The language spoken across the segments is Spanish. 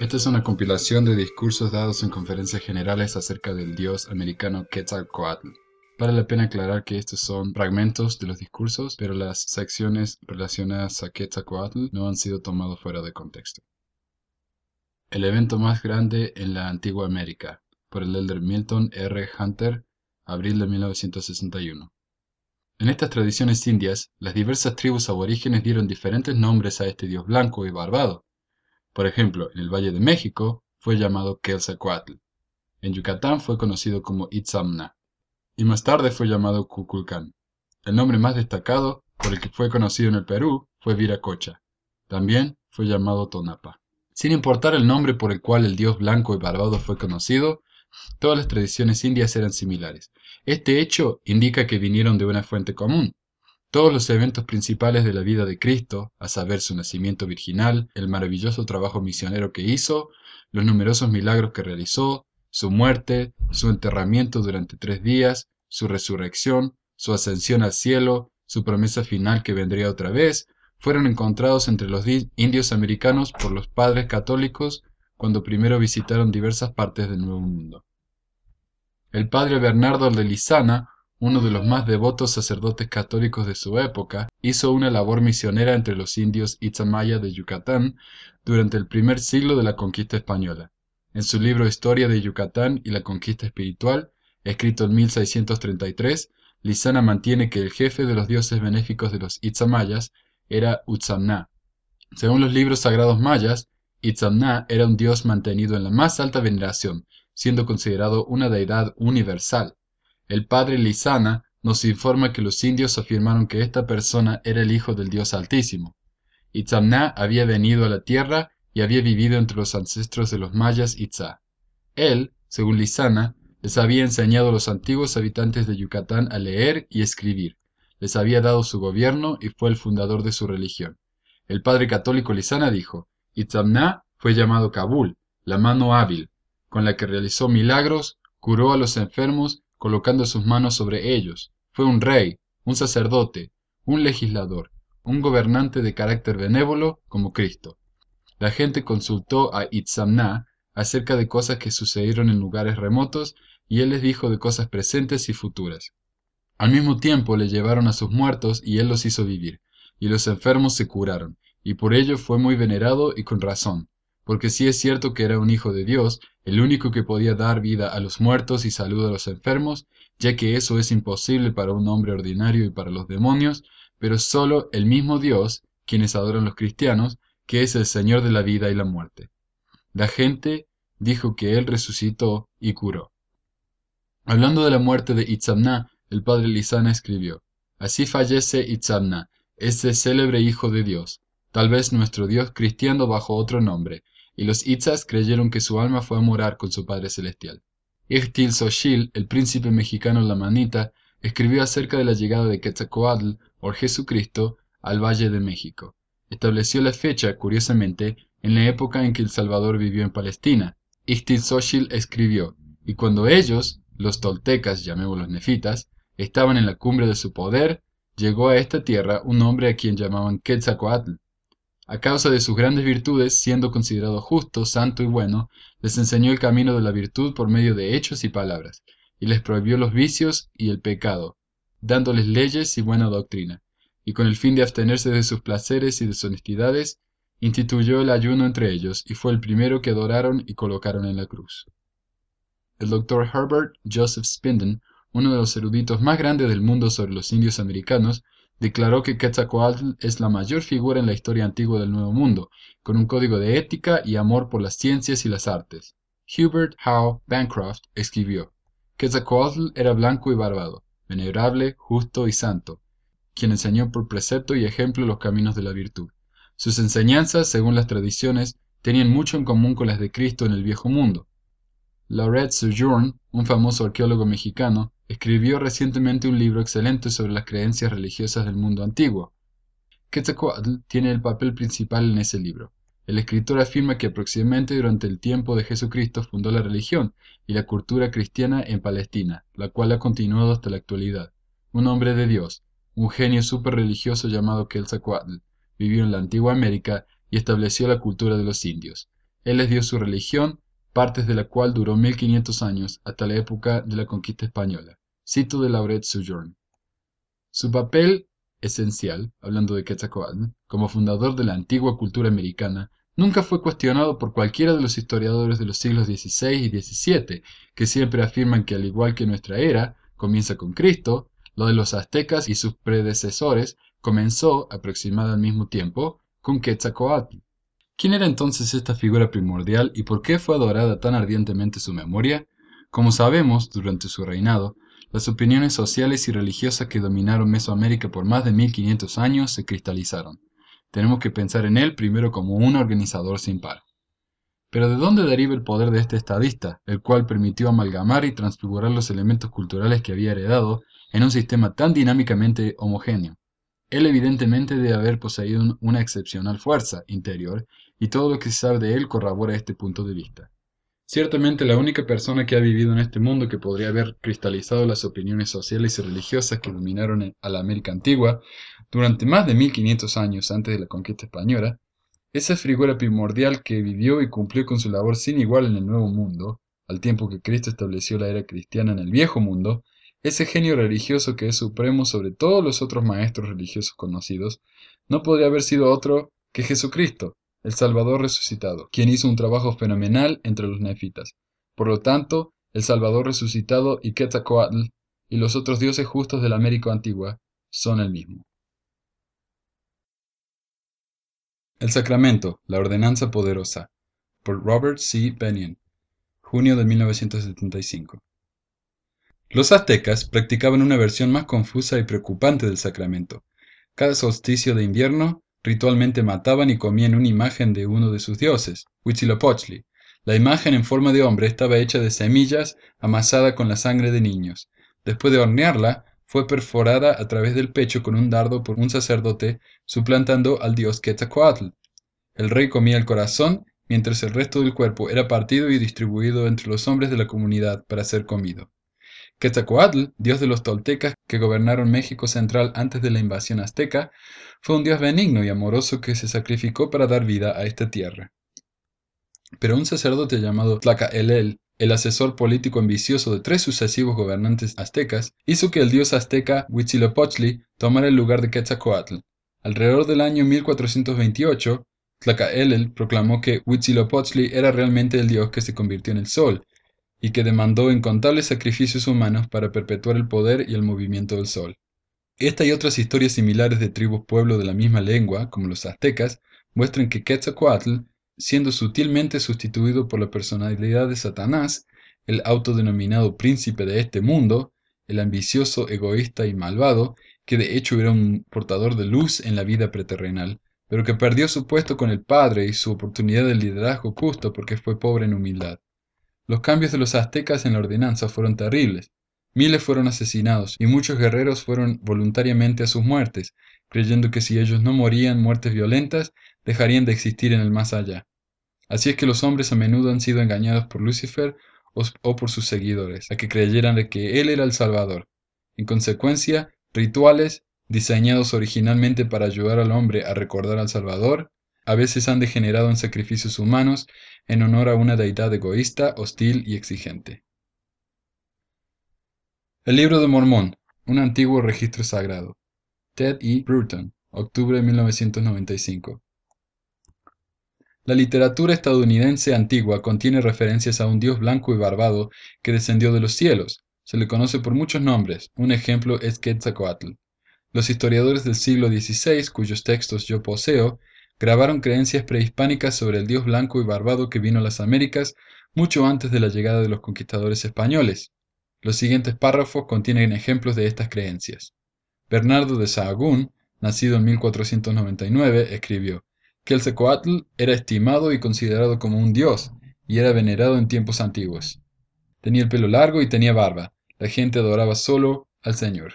Esta es una compilación de discursos dados en conferencias generales acerca del dios americano Quetzalcoatl. Vale la pena aclarar que estos son fragmentos de los discursos, pero las secciones relacionadas a Quetzalcoatl no han sido tomados fuera de contexto. El evento más grande en la antigua América, por el elder Milton R. Hunter, abril de 1961. En estas tradiciones indias, las diversas tribus aborígenes dieron diferentes nombres a este dios blanco y barbado. Por ejemplo, en el Valle de México fue llamado Quetzalcoatl. En Yucatán fue conocido como Itzamna y más tarde fue llamado Cuculcán. El nombre más destacado, por el que fue conocido en el Perú, fue Viracocha. También fue llamado Tonapa. Sin importar el nombre por el cual el dios blanco y barbado fue conocido, todas las tradiciones indias eran similares. Este hecho indica que vinieron de una fuente común. Todos los eventos principales de la vida de Cristo, a saber su nacimiento virginal, el maravilloso trabajo misionero que hizo, los numerosos milagros que realizó, su muerte, su enterramiento durante tres días, su resurrección, su ascensión al cielo, su promesa final que vendría otra vez, fueron encontrados entre los indios americanos por los padres católicos cuando primero visitaron diversas partes del Nuevo Mundo. El padre Bernardo de Lizana, uno de los más devotos sacerdotes católicos de su época, hizo una labor misionera entre los indios Itzamaya de Yucatán durante el primer siglo de la conquista española. En su libro Historia de Yucatán y la conquista espiritual, escrito en 1633, Lizana mantiene que el jefe de los dioses benéficos de los Itzamayas era Utzamná. Según los libros sagrados mayas, Itzamná era un dios mantenido en la más alta veneración, siendo considerado una deidad universal. El padre Lizana nos informa que los indios afirmaron que esta persona era el hijo del dios altísimo. Itzamná había venido a la tierra y había vivido entre los ancestros de los mayas Itzá. Él, según Lizana, les había enseñado a los antiguos habitantes de Yucatán a leer y escribir, les había dado su gobierno y fue el fundador de su religión. El padre católico Lizana dijo, Itzamná fue llamado Kabul, la mano hábil, con la que realizó milagros, curó a los enfermos, colocando sus manos sobre ellos. Fue un rey, un sacerdote, un legislador, un gobernante de carácter benévolo como Cristo. La gente consultó a Itzamná acerca de cosas que sucedieron en lugares remotos y él les dijo de cosas presentes y futuras. Al mismo tiempo le llevaron a sus muertos y él los hizo vivir, y los enfermos se curaron, y por ello fue muy venerado y con razón, porque si es cierto que era un hijo de Dios, el único que podía dar vida a los muertos y salud a los enfermos, ya que eso es imposible para un hombre ordinario y para los demonios, pero solo el mismo Dios, quienes adoran los cristianos, que es el Señor de la vida y la muerte. La gente dijo que Él resucitó y curó. Hablando de la muerte de Itzamna, el padre Lizana escribió, Así fallece Itzamna, ese célebre hijo de Dios, tal vez nuestro Dios cristiano bajo otro nombre, y los Itzas creyeron que su alma fue a morar con su Padre Celestial. Ixtil Xochil, el príncipe mexicano lamanita, escribió acerca de la llegada de Quetzalcoatl, o Jesucristo, al Valle de México. Estableció la fecha, curiosamente, en la época en que El Salvador vivió en Palestina. Ixtlilxochitl escribió, y cuando ellos, los toltecas, llamémoslos nefitas, estaban en la cumbre de su poder, llegó a esta tierra un hombre a quien llamaban Quetzalcoatl. A causa de sus grandes virtudes, siendo considerado justo, santo y bueno, les enseñó el camino de la virtud por medio de hechos y palabras, y les prohibió los vicios y el pecado, dándoles leyes y buena doctrina y con el fin de abstenerse de sus placeres y deshonestidades, instituyó el ayuno entre ellos y fue el primero que adoraron y colocaron en la cruz. El doctor Herbert Joseph Spinden, uno de los eruditos más grandes del mundo sobre los indios americanos, declaró que Quetzalcoatl es la mayor figura en la historia antigua del Nuevo Mundo, con un código de ética y amor por las ciencias y las artes. Hubert Howe Bancroft escribió, Quetzalcoatl era blanco y barbado, venerable, justo y santo, quien enseñó por precepto y ejemplo los caminos de la virtud. Sus enseñanzas, según las tradiciones, tenían mucho en común con las de Cristo en el Viejo Mundo. Laurette Sojourn, un famoso arqueólogo mexicano, escribió recientemente un libro excelente sobre las creencias religiosas del mundo antiguo. Quetzalcoatl tiene el papel principal en ese libro. El escritor afirma que aproximadamente durante el tiempo de Jesucristo fundó la religión y la cultura cristiana en Palestina, la cual ha continuado hasta la actualidad. Un hombre de Dios, un genio super religioso llamado Quetzalcoatl, vivió en la antigua América y estableció la cultura de los indios. Él les dio su religión, partes de la cual duró 1500 años, hasta la época de la conquista española. Cito de Lauret Sojourn. Su papel esencial, hablando de Quetzalcoatl, como fundador de la antigua cultura americana, nunca fue cuestionado por cualquiera de los historiadores de los siglos XVI y XVII, que siempre afirman que al igual que nuestra era comienza con Cristo, lo de los aztecas y sus predecesores comenzó, aproximada al mismo tiempo, con Quetzalcoatl. ¿Quién era entonces esta figura primordial y por qué fue adorada tan ardientemente su memoria? Como sabemos, durante su reinado, las opiniones sociales y religiosas que dominaron Mesoamérica por más de 1500 años se cristalizaron. Tenemos que pensar en él primero como un organizador sin par. Pero ¿de dónde deriva el poder de este estadista, el cual permitió amalgamar y transfigurar los elementos culturales que había heredado en un sistema tan dinámicamente homogéneo? Él evidentemente debe haber poseído una excepcional fuerza interior y todo lo que se sabe de él corrobora este punto de vista. Ciertamente la única persona que ha vivido en este mundo que podría haber cristalizado las opiniones sociales y religiosas que dominaron a la América antigua durante más de 1500 años antes de la conquista española, esa figura primordial que vivió y cumplió con su labor sin igual en el Nuevo Mundo, al tiempo que Cristo estableció la era cristiana en el Viejo Mundo, ese genio religioso que es supremo sobre todos los otros maestros religiosos conocidos, no podría haber sido otro que Jesucristo, el Salvador resucitado, quien hizo un trabajo fenomenal entre los nefitas. Por lo tanto, el Salvador resucitado y Quetzalcoatl y los otros dioses justos de la América antigua son el mismo. El Sacramento, la Ordenanza Poderosa, por Robert C. Bennion, junio de 1975. Los aztecas practicaban una versión más confusa y preocupante del sacramento. Cada solsticio de invierno Ritualmente mataban y comían una imagen de uno de sus dioses, Huitzilopochtli. La imagen en forma de hombre estaba hecha de semillas amasada con la sangre de niños. Después de hornearla, fue perforada a través del pecho con un dardo por un sacerdote, suplantando al dios Quetzalcoatl. El rey comía el corazón, mientras el resto del cuerpo era partido y distribuido entre los hombres de la comunidad para ser comido. Quetzalcoatl, dios de los toltecas que gobernaron México central antes de la invasión azteca, fue un dios benigno y amoroso que se sacrificó para dar vida a esta tierra. Pero un sacerdote llamado Tlacaelel, el asesor político ambicioso de tres sucesivos gobernantes aztecas, hizo que el dios azteca Huitzilopochtli tomara el lugar de Quetzalcoatl. Alrededor del año 1428, Tlacaelel proclamó que Huitzilopochtli era realmente el dios que se convirtió en el sol, y que demandó incontables sacrificios humanos para perpetuar el poder y el movimiento del sol. Esta y otras historias similares de tribus pueblo de la misma lengua, como los aztecas, muestran que Quetzalcoatl, siendo sutilmente sustituido por la personalidad de Satanás, el autodenominado príncipe de este mundo, el ambicioso, egoísta y malvado, que de hecho era un portador de luz en la vida preterrenal, pero que perdió su puesto con el Padre y su oportunidad de liderazgo justo porque fue pobre en humildad. Los cambios de los aztecas en la ordenanza fueron terribles. Miles fueron asesinados y muchos guerreros fueron voluntariamente a sus muertes, creyendo que si ellos no morían muertes violentas, dejarían de existir en el más allá. Así es que los hombres a menudo han sido engañados por Lucifer o, por sus seguidores, a que creyeran que él era el Salvador. En consecuencia, rituales, diseñados originalmente para ayudar al hombre a recordar al Salvador, a veces han degenerado en sacrificios humanos en honor a una deidad egoísta, hostil y exigente. El libro de Mormón, un antiguo registro sagrado. Ted E. Bruton, octubre de 1995. La literatura estadounidense antigua contiene referencias a un dios blanco y barbado que descendió de los cielos. Se le conoce por muchos nombres. Un ejemplo es Quetzalcoatl. Los historiadores del siglo XVI, cuyos textos yo poseo, grabaron creencias prehispánicas sobre el dios blanco y barbado que vino a las Américas mucho antes de la llegada de los conquistadores españoles. Los siguientes párrafos contienen ejemplos de estas creencias. Bernardo de Sahagún, nacido en 1499, escribió que el Secoatl era estimado y considerado como un dios, y era venerado en tiempos antiguos. Tenía el pelo largo y tenía barba. La gente adoraba solo al Señor.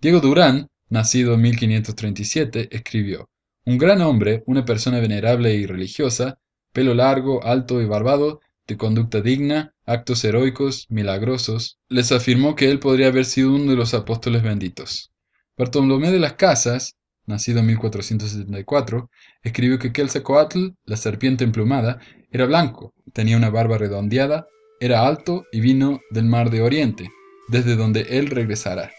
Diego Durán, nacido en 1537, escribió un gran hombre, una persona venerable y religiosa, pelo largo, alto y barbado, de conducta digna, actos heroicos, milagrosos, les afirmó que él podría haber sido uno de los apóstoles benditos. Bartolomé de las Casas, nacido en 1474, escribió que Quetzalcoatl, la serpiente emplumada, era blanco, tenía una barba redondeada, era alto y vino del mar de Oriente, desde donde él regresara.